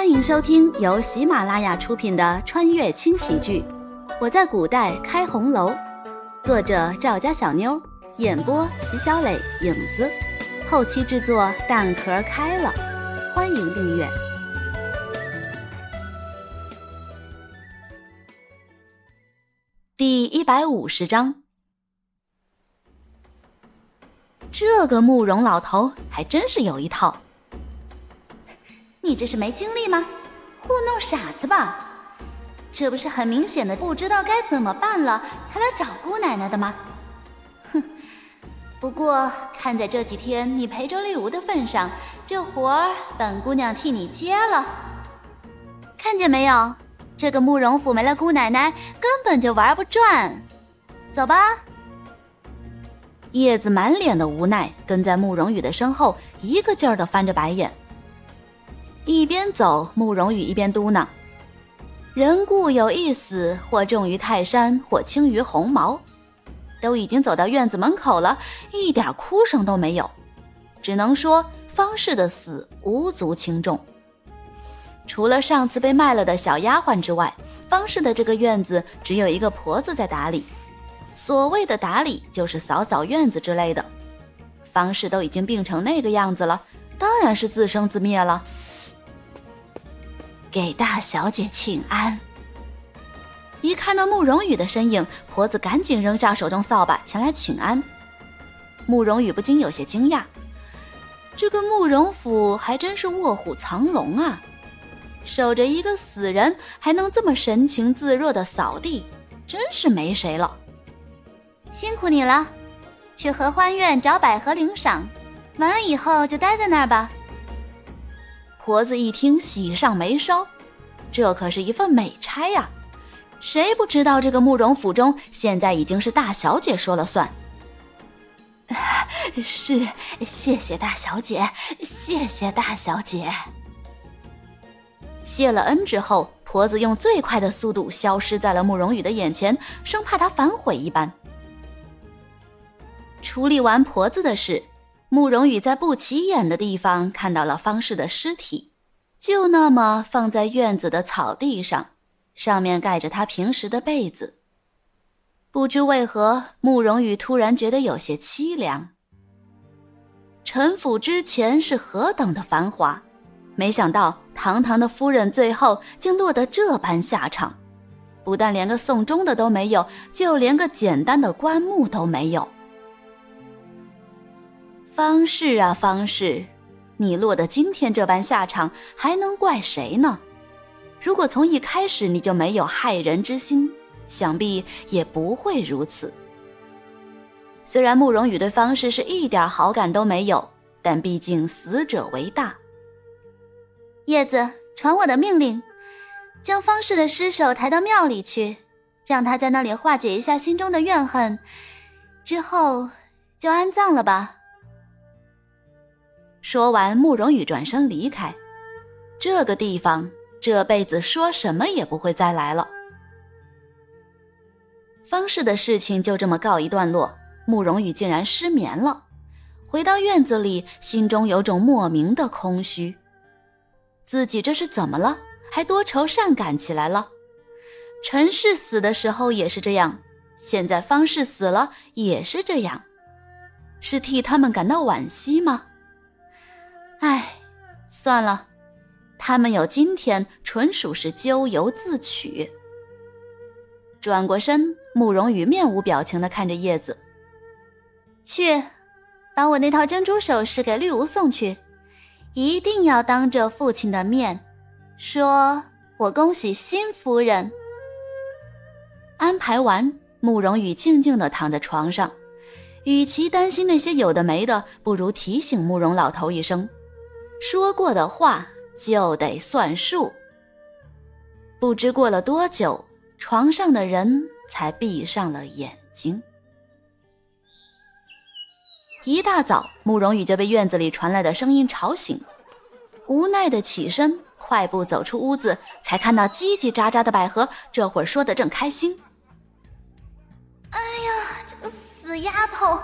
欢迎收听由喜马拉雅出品的穿越轻喜剧《我在古代开红楼》，作者赵家小妞，演播席小磊、影子，后期制作蛋壳开了。欢迎订阅。第一百五十章，这个慕容老头还真是有一套。你这是没精力吗？糊弄傻子吧？这不是很明显的不知道该怎么办了，才来找姑奶奶的吗？哼！不过看在这几天你陪着绿芜的份上，这活儿本姑娘替你接了。看见没有？这个慕容府没了姑奶奶，根本就玩不转。走吧。叶子满脸的无奈，跟在慕容羽的身后，一个劲儿的翻着白眼。一边走，慕容羽一边嘟囔：“人固有一死，或重于泰山，或轻于鸿毛。都已经走到院子门口了，一点哭声都没有，只能说方氏的死无足轻重。除了上次被卖了的小丫鬟之外，方氏的这个院子只有一个婆子在打理。所谓的打理，就是扫扫院子之类的。方氏都已经病成那个样子了，当然是自生自灭了。”给大小姐请安。一看到慕容羽的身影，婆子赶紧扔下手中扫把前来请安。慕容羽不禁有些惊讶，这个慕容府还真是卧虎藏龙啊！守着一个死人，还能这么神情自若的扫地，真是没谁了。辛苦你了，去合欢院找百合领赏，完了以后就待在那儿吧。婆子一听，喜上眉梢，这可是一份美差呀！谁不知道这个慕容府中现在已经是大小姐说了算？是，谢谢大小姐，谢谢大小姐。谢了恩之后，婆子用最快的速度消失在了慕容羽的眼前，生怕他反悔一般。处理完婆子的事。慕容羽在不起眼的地方看到了方氏的尸体，就那么放在院子的草地上，上面盖着他平时的被子。不知为何，慕容羽突然觉得有些凄凉。陈府之前是何等的繁华，没想到堂堂的夫人最后竟落得这般下场，不但连个送终的都没有，就连个简单的棺木都没有。方氏啊，方氏，你落得今天这般下场，还能怪谁呢？如果从一开始你就没有害人之心，想必也不会如此。虽然慕容羽对方氏是一点好感都没有，但毕竟死者为大。叶子，传我的命令，将方氏的尸首抬到庙里去，让他在那里化解一下心中的怨恨，之后就安葬了吧。说完，慕容羽转身离开。这个地方，这辈子说什么也不会再来了。方氏的事情就这么告一段落。慕容羽竟然失眠了，回到院子里，心中有种莫名的空虚。自己这是怎么了？还多愁善感起来了？陈氏死的时候也是这样，现在方氏死了也是这样，是替他们感到惋惜吗？唉，算了，他们有今天，纯属是咎由自取。转过身，慕容羽面无表情的看着叶子，去，把我那套珍珠首饰给绿芜送去，一定要当着父亲的面，说我恭喜新夫人。安排完，慕容羽静静的躺在床上，与其担心那些有的没的，不如提醒慕容老头一声。说过的话就得算数。不知过了多久，床上的人才闭上了眼睛。一大早，慕容羽就被院子里传来的声音吵醒，无奈的起身，快步走出屋子，才看到叽叽喳喳的百合，这会儿说的正开心。哎呀，这个死丫头，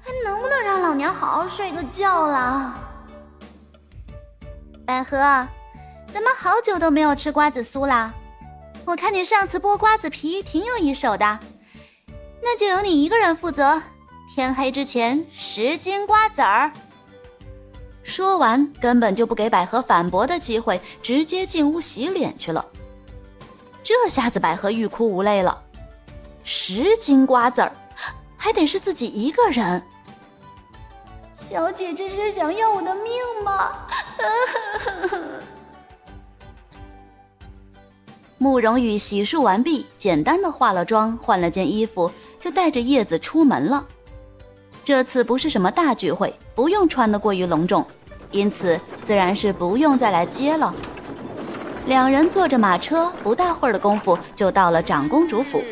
还能不能让老娘好好睡个觉了？百合，怎么好久都没有吃瓜子酥啦？我看你上次剥瓜子皮挺有一手的，那就由你一个人负责。天黑之前十斤瓜子儿。说完，根本就不给百合反驳的机会，直接进屋洗脸去了。这下子百合欲哭无泪了，十斤瓜子儿，还得是自己一个人。小姐这是想要我的命吗？慕容羽洗漱完毕，简单的化了妆，换了件衣服，就带着叶子出门了。这次不是什么大聚会，不用穿得过于隆重，因此自然是不用再来接了。两人坐着马车，不大会儿的功夫就到了长公主府。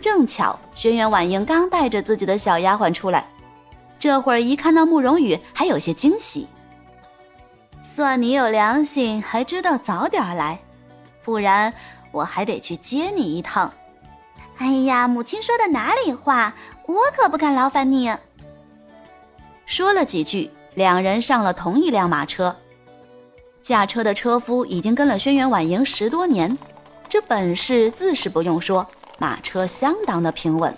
正巧轩辕婉英刚带着自己的小丫鬟出来，这会儿一看到慕容羽，还有些惊喜。算你有良心，还知道早点来，不然我还得去接你一趟。哎呀，母亲说的哪里话，我可不敢劳烦你。说了几句，两人上了同一辆马车。驾车的车夫已经跟了轩辕婉莹十多年，这本事自是不用说，马车相当的平稳。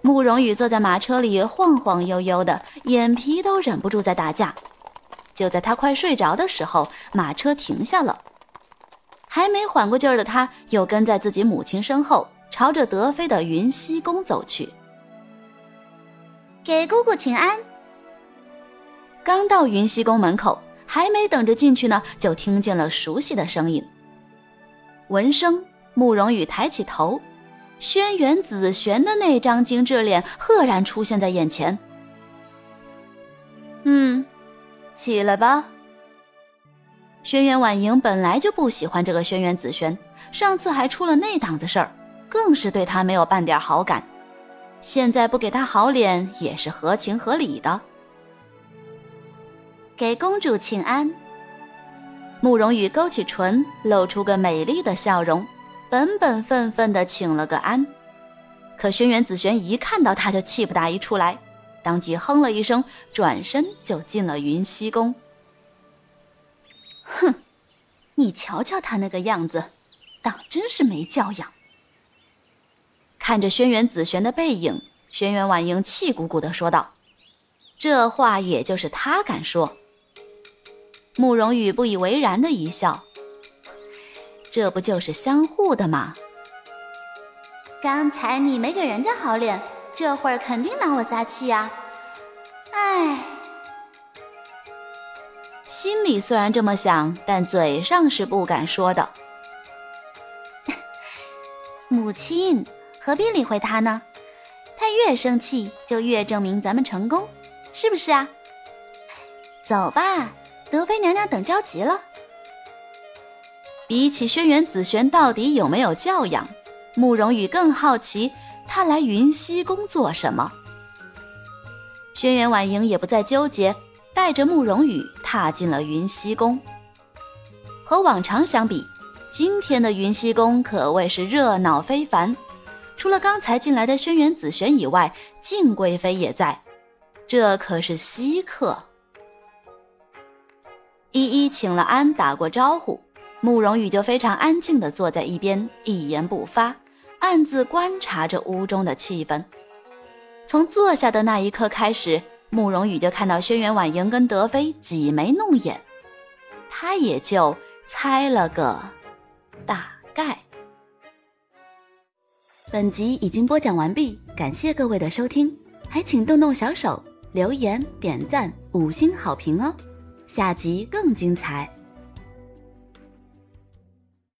慕容羽坐在马车里晃晃悠悠的，眼皮都忍不住在打架。就在他快睡着的时候，马车停下了。还没缓过劲儿的他，又跟在自己母亲身后，朝着德妃的云溪宫走去。给姑姑请安。刚到云溪宫门口，还没等着进去呢，就听见了熟悉的声音。闻声，慕容羽抬起头，轩辕紫璇的那张精致脸赫然出现在眼前。嗯，起来吧。轩辕婉莹本来就不喜欢这个轩辕紫璇，上次还出了那档子事儿，更是对他没有半点好感。现在不给他好脸也是合情合理的。给公主请安。慕容羽勾起唇，露出个美丽的笑容，本本分分的请了个安。可轩辕紫璇一看到他就气不打一处来，当即哼了一声，转身就进了云溪宫。哼，你瞧瞧他那个样子，当真是没教养。看着轩辕紫璇的背影，轩辕婉英气鼓鼓的说道：“这话也就是他敢说。”慕容羽不以为然的一笑：“这不就是相互的吗？刚才你没给人家好脸，这会儿肯定拿我撒气呀！哎，心里虽然这么想，但嘴上是不敢说的。母亲。”何必理会他呢？他越生气，就越证明咱们成功，是不是啊？走吧，德妃娘娘等着急了。比起轩辕紫璇到底有没有教养，慕容羽更好奇他来云溪宫做什么。轩辕婉莹也不再纠结，带着慕容羽踏进了云溪宫。和往常相比，今天的云溪宫可谓是热闹非凡。除了刚才进来的轩辕紫璇以外，静贵妃也在，这可是稀客。一一请了安，打过招呼，慕容羽就非常安静地坐在一边，一言不发，暗自观察着屋中的气氛。从坐下的那一刻开始，慕容羽就看到轩辕婉莹跟德妃挤眉弄眼，他也就猜了个大概。本集已经播讲完毕，感谢各位的收听，还请动动小手留言、点赞、五星好评哦！下集更精彩。